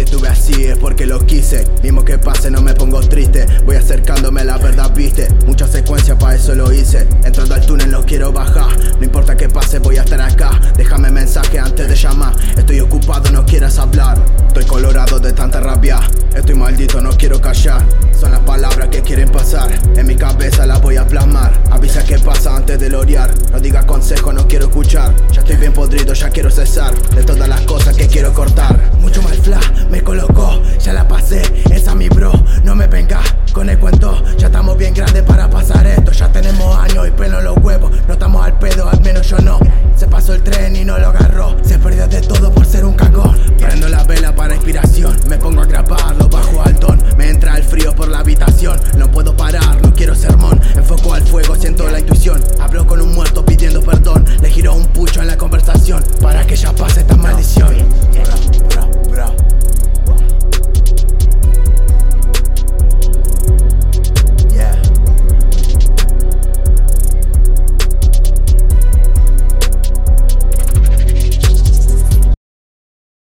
Si estuve así es porque lo quise. Mismo que pase, no me pongo triste. Voy acercándome a la verdad, viste. Mucha secuencia, para eso lo hice. Entrando al túnel, no quiero bajar. No importa que pase, voy a estar acá. Déjame mensaje antes de llamar. Estoy ocupado, no quieras hablar. Estoy colorado de tanta rabia. Estoy maldito, no quiero callar. Son las palabras que quieren pasar. En mi cabeza las voy a plasmar. Avisa que pasa antes de lorear. No digas consejo, no quiero escuchar. Ya estoy bien podrido, ya quiero cesar. De todas las cosas que quiero cortar. Mucho mal fla, y no lo agarró. Se perdió de todo por ser un cagón. Prendo la vela para inspiración. Me pongo a grabarlo bajo altón. Me entra el frío por la habitación. No puedo parar, no quiero sermón. Enfoco al fuego, siento la intuición. Hablo con un muerto